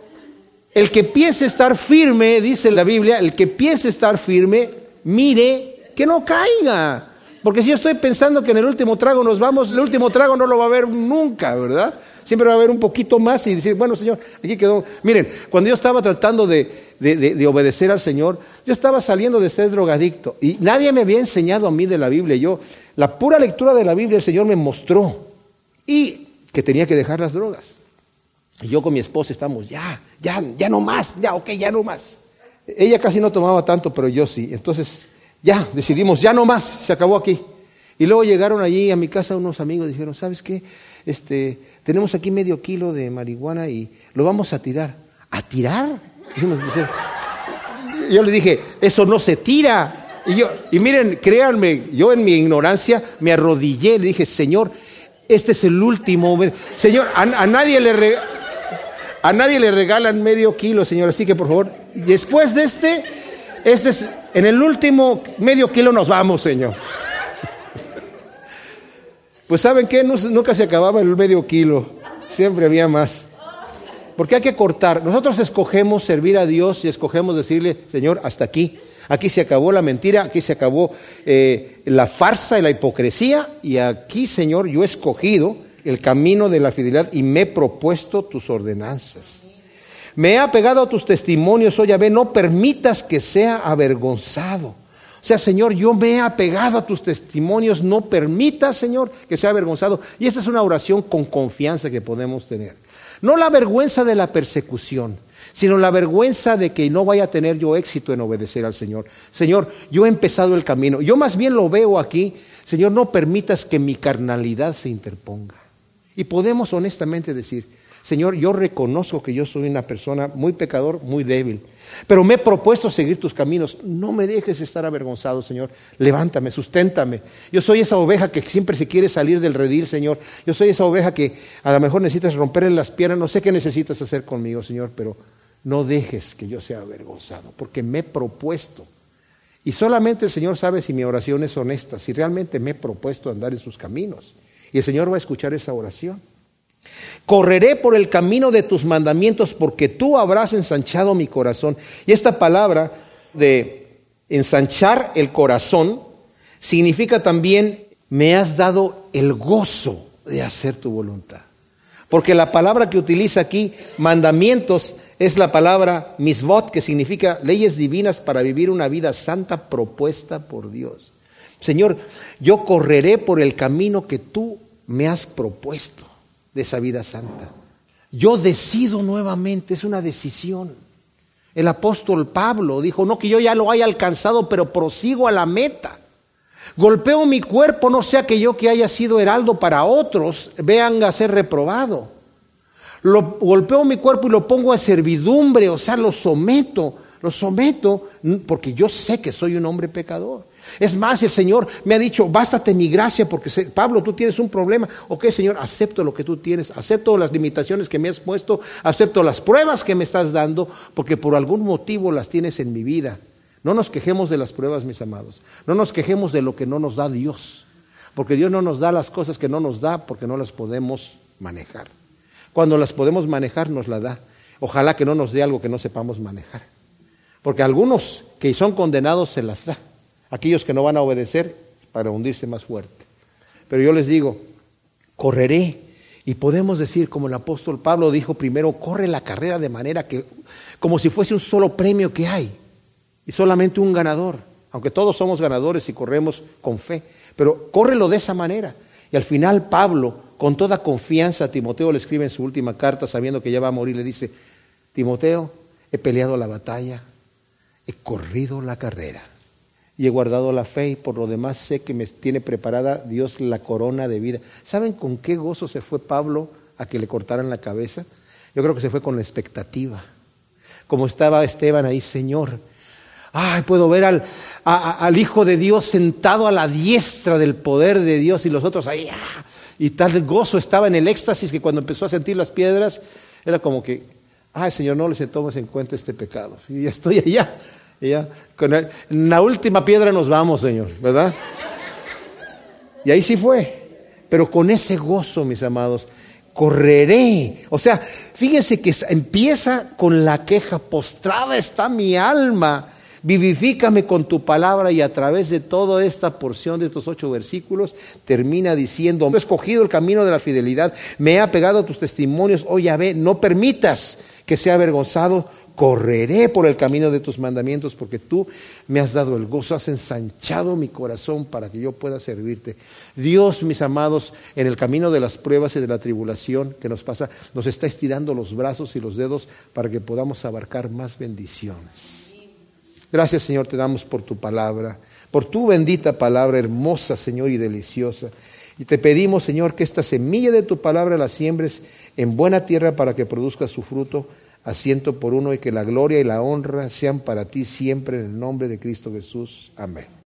el que piense estar firme, dice la Biblia, el que piense estar firme, mire que no caiga. Porque si yo estoy pensando que en el último trago nos vamos, el último trago no lo va a haber nunca, ¿verdad? Siempre va a haber un poquito más y decir, bueno, Señor, aquí quedó. Miren, cuando yo estaba tratando de, de, obedecer al Señor, yo estaba saliendo de ser drogadicto y nadie me había enseñado a mí de la Biblia. Yo, la pura lectura de la Biblia, el Señor me mostró y que tenía que dejar las drogas. Y yo con mi esposa estamos, ya, ya, ya no más, ya, ok, ya no más. Ella casi no tomaba tanto, pero yo sí. Entonces ya, decidimos, ya no más, se acabó aquí. Y luego llegaron allí a mi casa unos amigos y dijeron, ¿sabes qué? Este, tenemos aquí medio kilo de marihuana y lo vamos a tirar. ¿A tirar? Yo le dije, eso no se tira. Y, yo, y miren, créanme, yo en mi ignorancia me arrodillé, le dije, Señor, este es el último. Señor, a, nadie le a nadie le regalan medio kilo, Señor, así que por favor, después de este, este es en el último medio kilo nos vamos, Señor. Pues saben qué, nunca se acababa el medio kilo, siempre había más. Porque hay que cortar. Nosotros escogemos servir a Dios y escogemos decirle, Señor, hasta aquí. Aquí se acabó la mentira, aquí se acabó eh, la farsa y la hipocresía. Y aquí, Señor, yo he escogido el camino de la fidelidad y me he propuesto tus ordenanzas. Me he apegado a tus testimonios, oh Yahvé, no permitas que sea avergonzado. O sea, Señor, yo me he apegado a tus testimonios, no permitas, Señor, que sea avergonzado. Y esta es una oración con confianza que podemos tener. No la vergüenza de la persecución, sino la vergüenza de que no vaya a tener yo éxito en obedecer al Señor. Señor, yo he empezado el camino. Yo más bien lo veo aquí. Señor, no permitas que mi carnalidad se interponga. Y podemos honestamente decir, Señor, yo reconozco que yo soy una persona muy pecador, muy débil, pero me he propuesto seguir tus caminos. No me dejes estar avergonzado, Señor. Levántame, susténtame. Yo soy esa oveja que siempre se quiere salir del redil, Señor. Yo soy esa oveja que a lo mejor necesitas romperle las piernas. No sé qué necesitas hacer conmigo, Señor, pero no dejes que yo sea avergonzado, porque me he propuesto. Y solamente el Señor sabe si mi oración es honesta, si realmente me he propuesto andar en sus caminos. Y el Señor va a escuchar esa oración. Correré por el camino de tus mandamientos porque tú habrás ensanchado mi corazón. Y esta palabra de ensanchar el corazón significa también me has dado el gozo de hacer tu voluntad. Porque la palabra que utiliza aquí, mandamientos, es la palabra misvot, que significa leyes divinas para vivir una vida santa propuesta por Dios. Señor, yo correré por el camino que tú me has propuesto de esa vida santa. Yo decido nuevamente, es una decisión. El apóstol Pablo dijo, no que yo ya lo haya alcanzado, pero prosigo a la meta. Golpeo mi cuerpo, no sea que yo que haya sido heraldo para otros vean a ser reprobado. Lo, golpeo mi cuerpo y lo pongo a servidumbre, o sea, lo someto, lo someto porque yo sé que soy un hombre pecador. Es más, el Señor me ha dicho, bástate mi gracia porque Pablo, tú tienes un problema. Ok, Señor, acepto lo que tú tienes, acepto las limitaciones que me has puesto, acepto las pruebas que me estás dando, porque por algún motivo las tienes en mi vida. No nos quejemos de las pruebas, mis amados. No nos quejemos de lo que no nos da Dios. Porque Dios no nos da las cosas que no nos da porque no las podemos manejar. Cuando las podemos manejar, nos la da. Ojalá que no nos dé algo que no sepamos manejar. Porque algunos que son condenados se las da. Aquellos que no van a obedecer para hundirse más fuerte. Pero yo les digo, correré. Y podemos decir, como el apóstol Pablo dijo primero, corre la carrera de manera que, como si fuese un solo premio que hay y solamente un ganador, aunque todos somos ganadores y corremos con fe, pero córrelo de esa manera. Y al final Pablo, con toda confianza, a Timoteo le escribe en su última carta, sabiendo que ya va a morir, le dice, Timoteo, he peleado la batalla, he corrido la carrera y he guardado la fe y por lo demás sé que me tiene preparada Dios la corona de vida. ¿Saben con qué gozo se fue Pablo a que le cortaran la cabeza? Yo creo que se fue con la expectativa. Como estaba Esteban ahí, Señor, Ay, puedo ver al, al, Hijo de Dios sentado a la diestra del poder de Dios y los otros ahí. Ah, y tal gozo estaba en el éxtasis que cuando empezó a sentir las piedras, era como que, ay Señor, no les tomes en cuenta este pecado. Y ya estoy allá. Ya, con en la última piedra nos vamos, Señor, ¿verdad? Y ahí sí fue. Pero con ese gozo, mis amados, correré. O sea, fíjense que empieza con la queja, postrada está mi alma Vivifícame con tu palabra y a través de toda esta porción de estos ocho versículos termina diciendo, he escogido el camino de la fidelidad, me he apegado a tus testimonios, oh Yahvé, no permitas que sea avergonzado, correré por el camino de tus mandamientos porque tú me has dado el gozo, has ensanchado mi corazón para que yo pueda servirte. Dios, mis amados, en el camino de las pruebas y de la tribulación que nos pasa, nos está estirando los brazos y los dedos para que podamos abarcar más bendiciones. Gracias Señor te damos por tu palabra, por tu bendita palabra, hermosa Señor y deliciosa. Y te pedimos Señor que esta semilla de tu palabra la siembres en buena tierra para que produzca su fruto a ciento por uno y que la gloria y la honra sean para ti siempre en el nombre de Cristo Jesús. Amén.